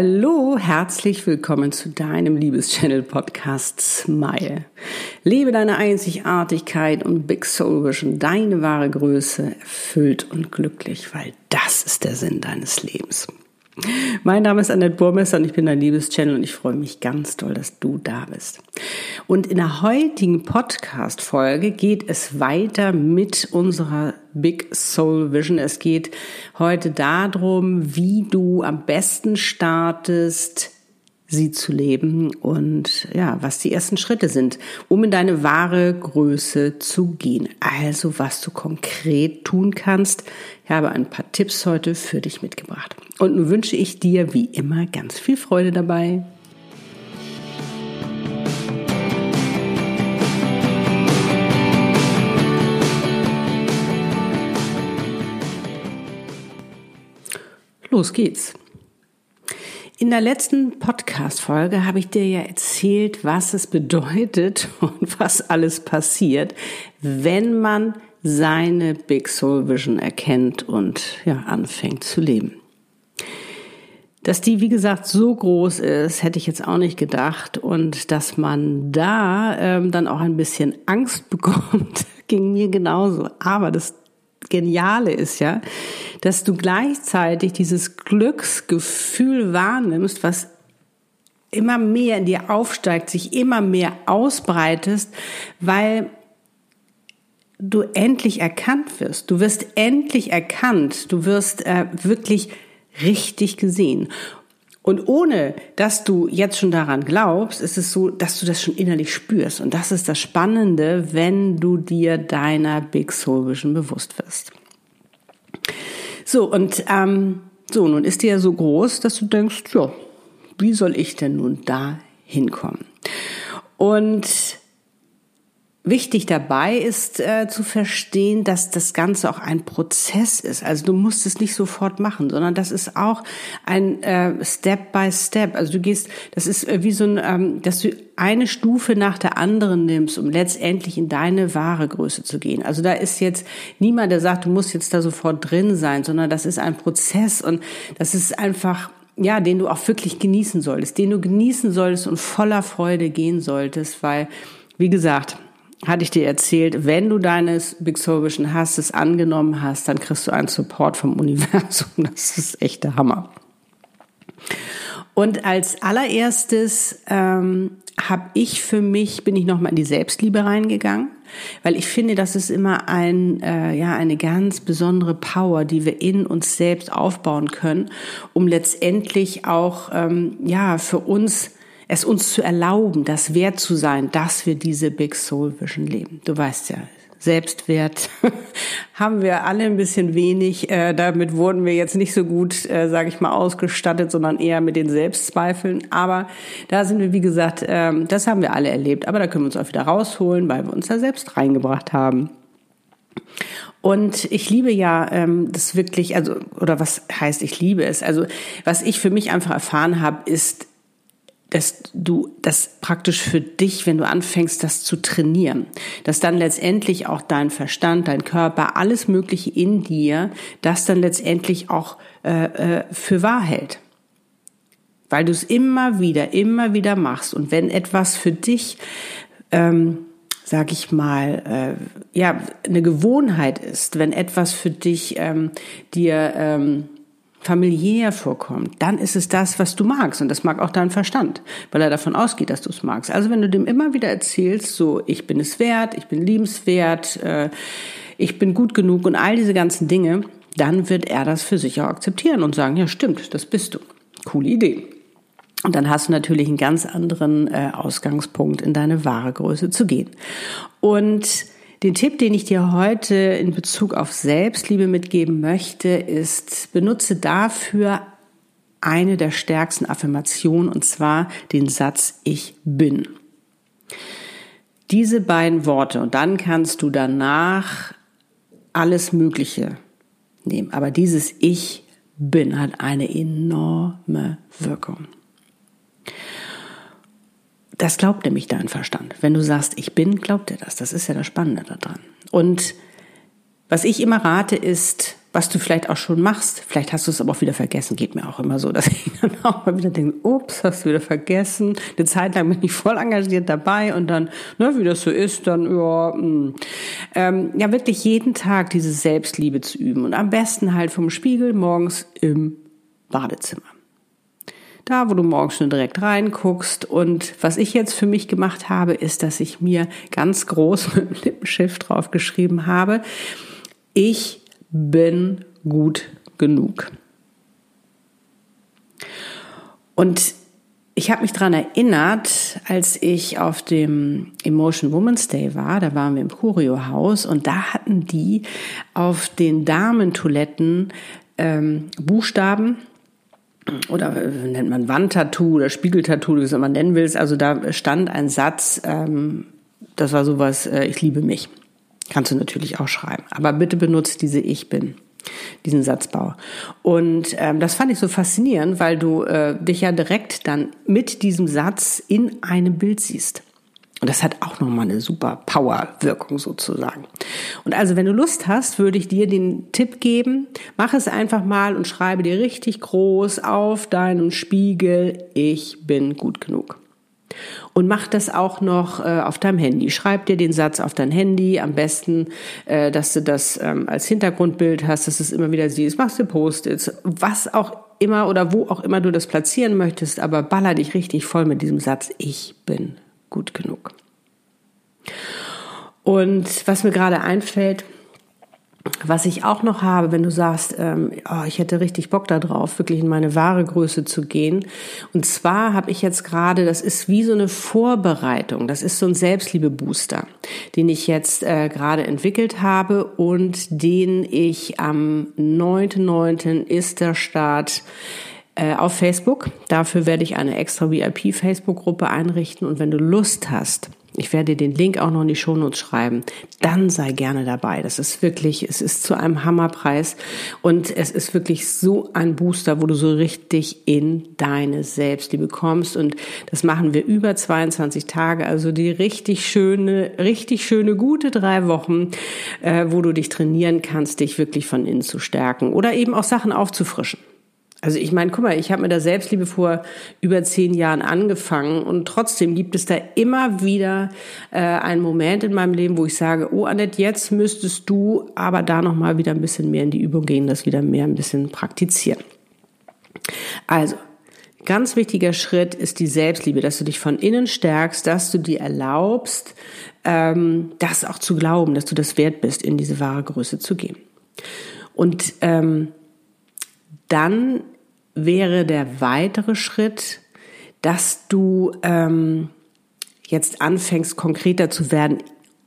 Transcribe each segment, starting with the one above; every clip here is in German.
Hallo, herzlich willkommen zu deinem Liebeschannel-Podcast Smile. Lebe deine Einzigartigkeit und Big Soul Vision, deine wahre Größe, erfüllt und glücklich, weil das ist der Sinn deines Lebens. Mein Name ist Annette Burmesser und ich bin dein Liebeschannel und ich freue mich ganz doll, dass du da bist. Und in der heutigen Podcast-Folge geht es weiter mit unserer Big Soul Vision. Es geht heute darum, wie du am besten startest, sie zu leben und ja, was die ersten Schritte sind, um in deine wahre Größe zu gehen. Also, was du konkret tun kannst. Ich habe ein paar Tipps heute für dich mitgebracht. Und nun wünsche ich dir wie immer ganz viel Freude dabei. Los geht's. In der letzten Podcast-Folge habe ich dir ja erzählt, was es bedeutet und was alles passiert, wenn man seine Big Soul Vision erkennt und ja, anfängt zu leben. Dass die, wie gesagt, so groß ist, hätte ich jetzt auch nicht gedacht. Und dass man da ähm, dann auch ein bisschen Angst bekommt, ging mir genauso. Aber das Geniale ist ja, dass du gleichzeitig dieses Glücksgefühl wahrnimmst, was immer mehr in dir aufsteigt, sich immer mehr ausbreitest, weil du endlich erkannt wirst. Du wirst endlich erkannt. Du wirst äh, wirklich richtig gesehen. Und ohne, dass du jetzt schon daran glaubst, ist es so, dass du das schon innerlich spürst. Und das ist das Spannende, wenn du dir deiner Big Soul Vision bewusst wirst. So, und ähm, so, nun ist die ja so groß, dass du denkst, ja, wie soll ich denn nun da hinkommen? Und Wichtig dabei ist äh, zu verstehen, dass das Ganze auch ein Prozess ist. Also du musst es nicht sofort machen, sondern das ist auch ein äh, Step by Step. Also du gehst, das ist äh, wie so ein, ähm, dass du eine Stufe nach der anderen nimmst, um letztendlich in deine wahre Größe zu gehen. Also da ist jetzt niemand, der sagt, du musst jetzt da sofort drin sein, sondern das ist ein Prozess und das ist einfach ja, den du auch wirklich genießen solltest, den du genießen solltest und voller Freude gehen solltest, weil, wie gesagt, hatte ich dir erzählt, wenn du deines Big Soul Vision hast, es angenommen hast, dann kriegst du einen Support vom Universum. Das ist echt der Hammer. Und als allererstes ähm, habe ich für mich, bin ich nochmal in die Selbstliebe reingegangen, weil ich finde, das ist immer ein, äh, ja, eine ganz besondere Power, die wir in uns selbst aufbauen können, um letztendlich auch, ähm, ja, für uns es uns zu erlauben, das wert zu sein, dass wir diese Big Soul Vision leben. Du weißt ja, Selbstwert haben wir alle ein bisschen wenig. Äh, damit wurden wir jetzt nicht so gut, äh, sage ich mal, ausgestattet, sondern eher mit den Selbstzweifeln. Aber da sind wir, wie gesagt, äh, das haben wir alle erlebt. Aber da können wir uns auch wieder rausholen, weil wir uns da selbst reingebracht haben. Und ich liebe ja ähm, das wirklich, also oder was heißt ich liebe es? Also was ich für mich einfach erfahren habe, ist dass du das praktisch für dich, wenn du anfängst, das zu trainieren, dass dann letztendlich auch dein Verstand, dein Körper, alles Mögliche in dir, das dann letztendlich auch äh, äh, für wahr hält. Weil du es immer wieder, immer wieder machst. Und wenn etwas für dich, ähm, sag ich mal, äh, ja, eine Gewohnheit ist, wenn etwas für dich ähm, dir ähm, familiär vorkommt, dann ist es das, was du magst. Und das mag auch dein Verstand, weil er davon ausgeht, dass du es magst. Also wenn du dem immer wieder erzählst, so, ich bin es wert, ich bin liebenswert, äh, ich bin gut genug und all diese ganzen Dinge, dann wird er das für sich auch akzeptieren und sagen, ja stimmt, das bist du. Coole Idee. Und dann hast du natürlich einen ganz anderen äh, Ausgangspunkt, in deine wahre Größe zu gehen. Und den Tipp, den ich dir heute in Bezug auf Selbstliebe mitgeben möchte, ist, benutze dafür eine der stärksten Affirmationen, und zwar den Satz Ich bin. Diese beiden Worte, und dann kannst du danach alles Mögliche nehmen. Aber dieses Ich bin hat eine enorme Wirkung. Das glaubt nämlich dein Verstand. Wenn du sagst, ich bin, glaubt er das. Das ist ja das Spannende daran. Und was ich immer rate ist, was du vielleicht auch schon machst. Vielleicht hast du es aber auch wieder vergessen. Geht mir auch immer so, dass ich dann auch mal wieder denke, ups, hast du wieder vergessen. Eine Zeit lang bin ich voll engagiert dabei und dann, ne, wie das so ist, dann, ja, mh. Hm. ähm, ja, wirklich jeden Tag diese Selbstliebe zu üben und am besten halt vom Spiegel morgens im Badezimmer. Da, wo du morgens schon direkt reinguckst. Und was ich jetzt für mich gemacht habe, ist, dass ich mir ganz groß mit dem Lippenschiff draufgeschrieben habe, ich bin gut genug. Und ich habe mich daran erinnert, als ich auf dem Emotion Women's Day war, da waren wir im Curio-Haus und da hatten die auf den Damentoiletten ähm, Buchstaben oder äh, nennt man Wandtattoo oder Spiegeltattoo, wie es man nennen willst. Also da stand ein Satz, ähm, das war sowas, äh, ich liebe mich. Kannst du natürlich auch schreiben. Aber bitte benutzt diese Ich bin, diesen Satzbau. Und ähm, das fand ich so faszinierend, weil du äh, dich ja direkt dann mit diesem Satz in einem Bild siehst. Und das hat auch nochmal eine super Power-Wirkung sozusagen. Und also, wenn du Lust hast, würde ich dir den Tipp geben, mach es einfach mal und schreibe dir richtig groß auf deinem Spiegel, ich bin gut genug. Und mach das auch noch äh, auf deinem Handy. Schreib dir den Satz auf dein Handy. Am besten, äh, dass du das ähm, als Hintergrundbild hast, dass du es immer wieder siehst. Machst du Post-its, was auch immer oder wo auch immer du das platzieren möchtest, aber baller dich richtig voll mit diesem Satz, ich bin gut genug. Und was mir gerade einfällt, was ich auch noch habe, wenn du sagst, ähm, oh, ich hätte richtig Bock darauf, wirklich in meine wahre Größe zu gehen. Und zwar habe ich jetzt gerade, das ist wie so eine Vorbereitung, das ist so ein Selbstliebe-Booster, den ich jetzt äh, gerade entwickelt habe und den ich am 9.9. ist der Start äh, auf Facebook. Dafür werde ich eine extra VIP-Facebook-Gruppe einrichten. Und wenn du Lust hast, ich werde dir den Link auch noch in die Shownotes schreiben. Dann sei gerne dabei. Das ist wirklich, es ist zu einem Hammerpreis und es ist wirklich so ein Booster, wo du so richtig in deine Selbstliebe kommst und das machen wir über 22 Tage, also die richtig schöne, richtig schöne, gute drei Wochen, äh, wo du dich trainieren kannst, dich wirklich von innen zu stärken oder eben auch Sachen aufzufrischen. Also ich meine, guck mal, ich habe mit der Selbstliebe vor über zehn Jahren angefangen und trotzdem gibt es da immer wieder äh, einen Moment in meinem Leben, wo ich sage, oh Annette, jetzt müsstest du aber da noch mal wieder ein bisschen mehr in die Übung gehen, das wieder mehr ein bisschen praktizieren. Also Ganz wichtiger Schritt ist die Selbstliebe, dass du dich von innen stärkst, dass du dir erlaubst, ähm, das auch zu glauben, dass du das wert bist, in diese wahre Größe zu gehen. Und ähm, dann wäre der weitere Schritt, dass du ähm, jetzt anfängst, konkreter zu werden,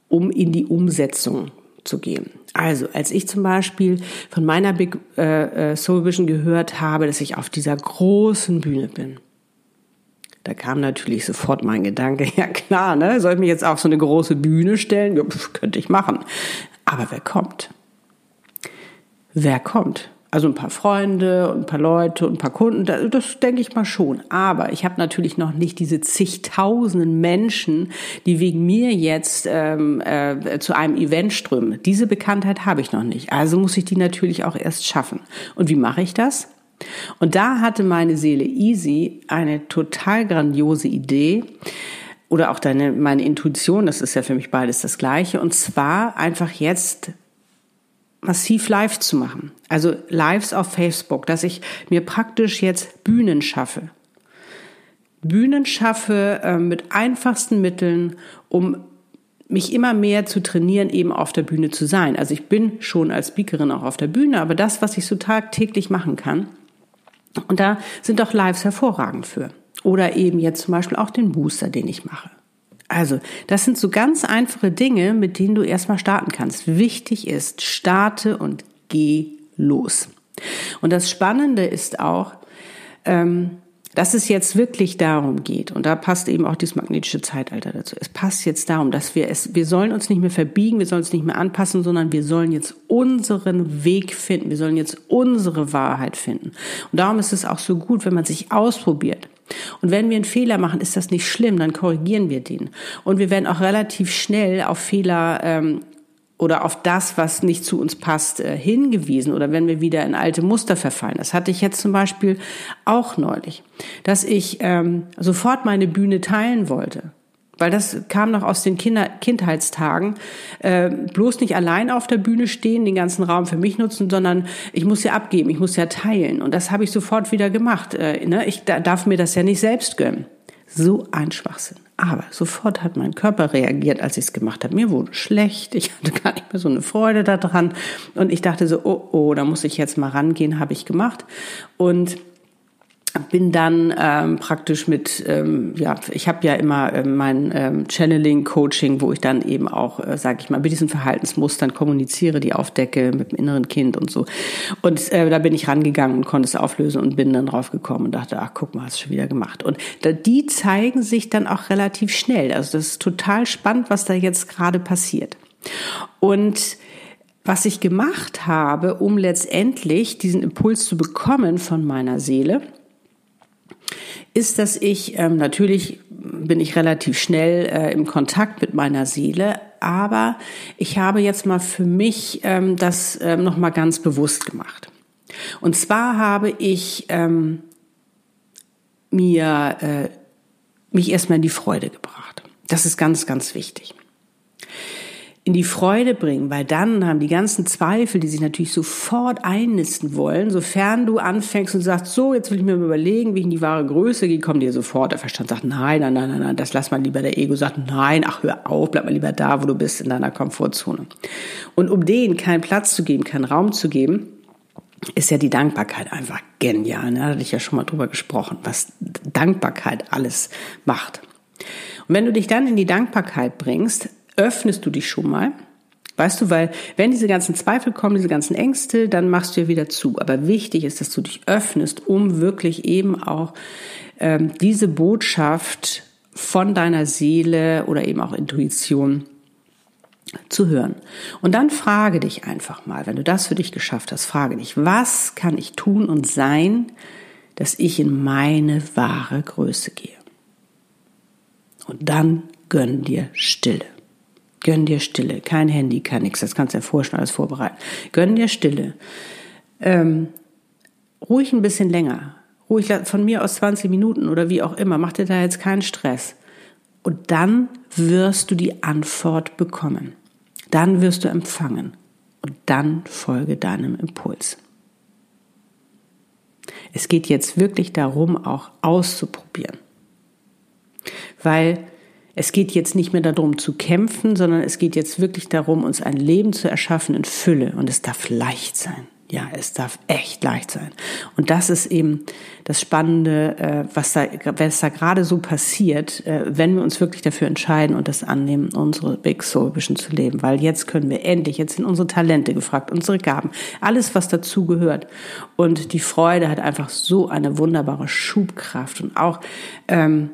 um in die Umsetzung zu gehen. Also, als ich zum Beispiel von meiner Big äh, äh, Soul Vision gehört habe, dass ich auf dieser großen Bühne bin, da kam natürlich sofort mein Gedanke, ja klar, ne, soll ich mich jetzt auf so eine große Bühne stellen? Ja, pf, könnte ich machen. Aber wer kommt? Wer kommt? Also ein paar Freunde und ein paar Leute und ein paar Kunden, das, das denke ich mal schon. Aber ich habe natürlich noch nicht diese zigtausenden Menschen, die wegen mir jetzt ähm, äh, zu einem Event strömen. Diese Bekanntheit habe ich noch nicht. Also muss ich die natürlich auch erst schaffen. Und wie mache ich das? Und da hatte meine Seele Easy eine total grandiose Idee oder auch deine, meine Intuition, das ist ja für mich beides das Gleiche. Und zwar einfach jetzt massiv live zu machen. Also Lives auf Facebook, dass ich mir praktisch jetzt Bühnen schaffe. Bühnen schaffe äh, mit einfachsten Mitteln, um mich immer mehr zu trainieren, eben auf der Bühne zu sein. Also ich bin schon als Speakerin auch auf der Bühne, aber das, was ich so tagtäglich machen kann, und da sind auch Lives hervorragend für. Oder eben jetzt zum Beispiel auch den Booster, den ich mache. Also, das sind so ganz einfache Dinge, mit denen du erstmal starten kannst. Wichtig ist, starte und geh los. Und das Spannende ist auch, ähm, dass es jetzt wirklich darum geht, und da passt eben auch dieses magnetische Zeitalter dazu. Es passt jetzt darum, dass wir es, wir sollen uns nicht mehr verbiegen, wir sollen uns nicht mehr anpassen, sondern wir sollen jetzt unseren Weg finden. Wir sollen jetzt unsere Wahrheit finden. Und darum ist es auch so gut, wenn man sich ausprobiert. Und wenn wir einen Fehler machen, ist das nicht schlimm, dann korrigieren wir den. Und wir werden auch relativ schnell auf Fehler ähm, oder auf das, was nicht zu uns passt, äh, hingewiesen oder wenn wir wieder in alte Muster verfallen. Das hatte ich jetzt zum Beispiel auch neulich, dass ich ähm, sofort meine Bühne teilen wollte. Weil das kam noch aus den Kinder Kindheitstagen. Äh, bloß nicht allein auf der Bühne stehen, den ganzen Raum für mich nutzen, sondern ich muss ja abgeben, ich muss ja teilen. Und das habe ich sofort wieder gemacht. Äh, ne? Ich da, darf mir das ja nicht selbst gönnen. So ein Schwachsinn. Aber sofort hat mein Körper reagiert, als ich es gemacht habe. Mir wurde schlecht, ich hatte gar nicht mehr so eine Freude daran. Und ich dachte so, oh, oh, da muss ich jetzt mal rangehen, habe ich gemacht. Und bin dann ähm, praktisch mit, ähm, ja, ich habe ja immer ähm, mein ähm, Channeling-Coaching, wo ich dann eben auch, äh, sage ich mal, mit diesen Verhaltensmustern kommuniziere, die aufdecke mit dem inneren Kind und so. Und äh, da bin ich rangegangen und konnte es auflösen und bin dann drauf gekommen und dachte, ach guck mal, hast du schon wieder gemacht. Und da, die zeigen sich dann auch relativ schnell. Also das ist total spannend, was da jetzt gerade passiert. Und was ich gemacht habe, um letztendlich diesen Impuls zu bekommen von meiner Seele, ist, dass ich ähm, natürlich bin ich relativ schnell äh, im Kontakt mit meiner Seele, aber ich habe jetzt mal für mich ähm, das ähm, noch mal ganz bewusst gemacht. Und zwar habe ich ähm, mir äh, mich erstmal in die Freude gebracht. Das ist ganz, ganz wichtig in die Freude bringen, weil dann haben die ganzen Zweifel, die sich natürlich sofort einnisten wollen, sofern du anfängst und sagst, so, jetzt will ich mir überlegen, wie ich in die wahre Größe gehe, kommen dir sofort. Der Verstand sagt, nein, nein, nein, nein, das lass mal lieber. Der Ego sagt, nein, ach, hör auf, bleib mal lieber da, wo du bist, in deiner Komfortzone. Und um denen keinen Platz zu geben, keinen Raum zu geben, ist ja die Dankbarkeit einfach genial. Da hatte ich ja schon mal drüber gesprochen, was Dankbarkeit alles macht. Und wenn du dich dann in die Dankbarkeit bringst, öffnest du dich schon mal. Weißt du, weil wenn diese ganzen Zweifel kommen, diese ganzen Ängste, dann machst du ja wieder zu. Aber wichtig ist, dass du dich öffnest, um wirklich eben auch ähm, diese Botschaft von deiner Seele oder eben auch Intuition zu hören. Und dann frage dich einfach mal, wenn du das für dich geschafft hast, frage dich, was kann ich tun und sein, dass ich in meine wahre Größe gehe? Und dann gönn dir Stille. Gönn dir Stille. Kein Handy, kein nix. Das kannst du ja vorher schon alles vorbereiten. Gönn dir Stille. Ähm, ruhig ein bisschen länger. Ruhig von mir aus 20 Minuten oder wie auch immer. Mach dir da jetzt keinen Stress. Und dann wirst du die Antwort bekommen. Dann wirst du empfangen. Und dann folge deinem Impuls. Es geht jetzt wirklich darum, auch auszuprobieren. Weil es geht jetzt nicht mehr darum zu kämpfen, sondern es geht jetzt wirklich darum, uns ein Leben zu erschaffen in Fülle. Und es darf leicht sein. Ja, es darf echt leicht sein. Und das ist eben das Spannende, äh, was da, was da gerade so passiert, äh, wenn wir uns wirklich dafür entscheiden und das annehmen, unsere Big Soul Vision zu leben. Weil jetzt können wir endlich, jetzt sind unsere Talente gefragt, unsere Gaben, alles, was dazu gehört. Und die Freude hat einfach so eine wunderbare Schubkraft und auch, ähm,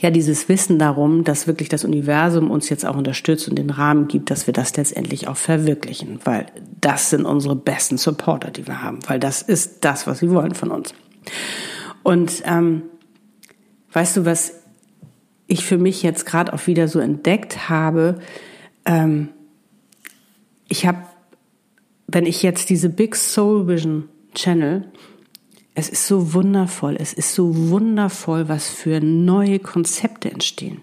ja dieses Wissen darum, dass wirklich das Universum uns jetzt auch unterstützt und den Rahmen gibt, dass wir das letztendlich auch verwirklichen, weil das sind unsere besten Supporter, die wir haben, weil das ist das, was sie wollen von uns. Und ähm, weißt du, was ich für mich jetzt gerade auch wieder so entdeckt habe? Ähm, ich habe, wenn ich jetzt diese Big Soul Vision Channel es ist so wundervoll, es ist so wundervoll, was für neue Konzepte entstehen.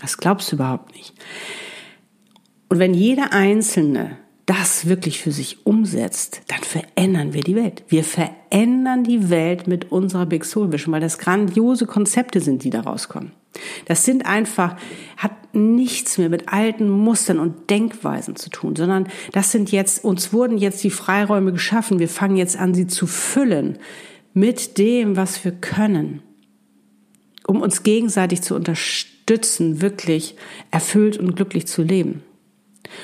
Das glaubst du überhaupt nicht. Und wenn jeder Einzelne das wirklich für sich umsetzt, dann verändern wir die Welt. Wir verändern die Welt mit unserer Big Soul Vision, weil das grandiose Konzepte sind, die da rauskommen. Das sind einfach, hat nichts mehr mit alten Mustern und Denkweisen zu tun, sondern das sind jetzt, uns wurden jetzt die Freiräume geschaffen. Wir fangen jetzt an, sie zu füllen mit dem, was wir können, um uns gegenseitig zu unterstützen, wirklich erfüllt und glücklich zu leben.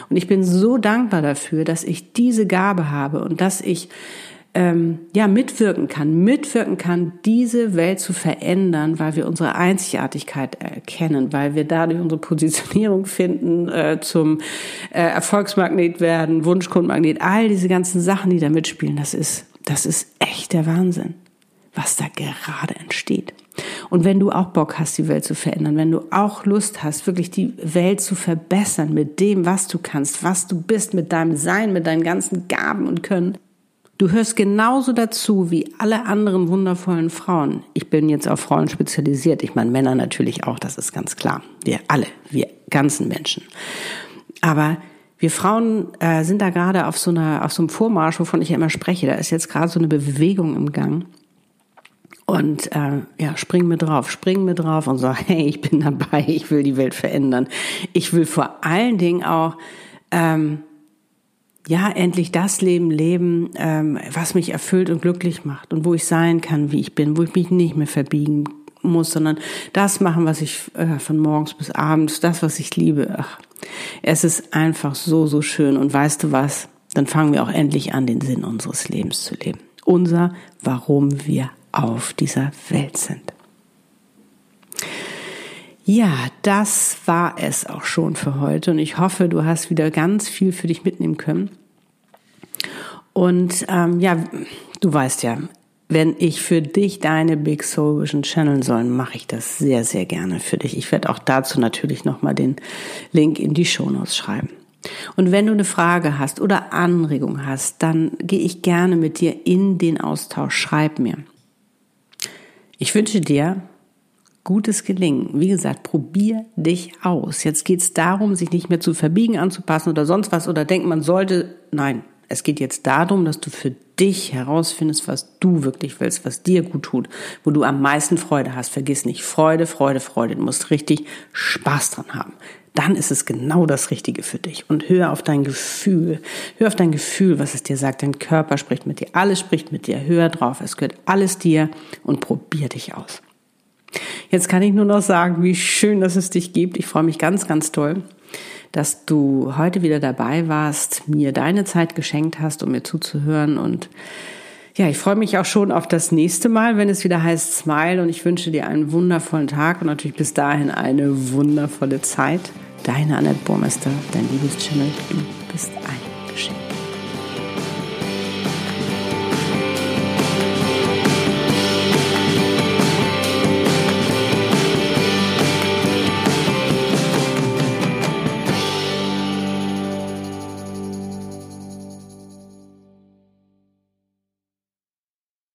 Und ich bin so dankbar dafür, dass ich diese Gabe habe und dass ich ähm, ja mitwirken kann, mitwirken kann, diese Welt zu verändern, weil wir unsere Einzigartigkeit erkennen, weil wir dadurch unsere Positionierung finden, äh, zum äh, Erfolgsmagnet werden, Wunschkundmagnet, all diese ganzen Sachen, die da mitspielen, das ist, das ist echt der Wahnsinn, was da gerade entsteht. Und wenn du auch Bock hast, die Welt zu verändern, wenn du auch Lust hast, wirklich die Welt zu verbessern mit dem, was du kannst, was du bist, mit deinem Sein, mit deinen ganzen Gaben und Können, Du hörst genauso dazu wie alle anderen wundervollen Frauen. Ich bin jetzt auf Frauen spezialisiert. Ich meine Männer natürlich auch, das ist ganz klar. Wir alle, wir ganzen Menschen. Aber wir Frauen äh, sind da gerade auf so einer, auf so einem Vormarsch, wovon ich ja immer spreche. Da ist jetzt gerade so eine Bewegung im Gang. Und äh, ja, spring mir drauf, spring mir drauf und sag, hey, ich bin dabei, ich will die Welt verändern. Ich will vor allen Dingen auch ähm, ja, endlich das Leben leben, ähm, was mich erfüllt und glücklich macht und wo ich sein kann, wie ich bin, wo ich mich nicht mehr verbiegen muss, sondern das machen, was ich äh, von morgens bis abends, das, was ich liebe. Ach, es ist einfach so, so schön. Und weißt du was? Dann fangen wir auch endlich an, den Sinn unseres Lebens zu leben. Unser, warum wir auf dieser Welt sind. Ja, das war es auch schon für heute und ich hoffe, du hast wieder ganz viel für dich mitnehmen können. Und ähm, ja, du weißt ja, wenn ich für dich deine Big Soul Vision channeln soll, mache ich das sehr, sehr gerne für dich. Ich werde auch dazu natürlich nochmal den Link in die Shownotes schreiben. Und wenn du eine Frage hast oder Anregung hast, dann gehe ich gerne mit dir in den Austausch. Schreib mir. Ich wünsche dir gutes Gelingen. Wie gesagt, probier dich aus. Jetzt geht es darum, sich nicht mehr zu verbiegen, anzupassen oder sonst was oder denkt, man sollte. Nein, es geht jetzt darum, dass du für dich herausfindest, was du wirklich willst, was dir gut tut, wo du am meisten Freude hast. Vergiss nicht, Freude, Freude, Freude. Du musst richtig Spaß dran haben. Dann ist es genau das Richtige für dich. Und hör auf dein Gefühl. Hör auf dein Gefühl, was es dir sagt. Dein Körper spricht mit dir. Alles spricht mit dir. Hör drauf. Es gehört alles dir und probier dich aus. Jetzt kann ich nur noch sagen, wie schön, dass es dich gibt. Ich freue mich ganz, ganz toll, dass du heute wieder dabei warst, mir deine Zeit geschenkt hast, um mir zuzuhören. Und ja, ich freue mich auch schon auf das nächste Mal, wenn es wieder heißt Smile. Und ich wünsche dir einen wundervollen Tag und natürlich bis dahin eine wundervolle Zeit. Deine Annette Burmester, dein liebes Channel. Du bist ein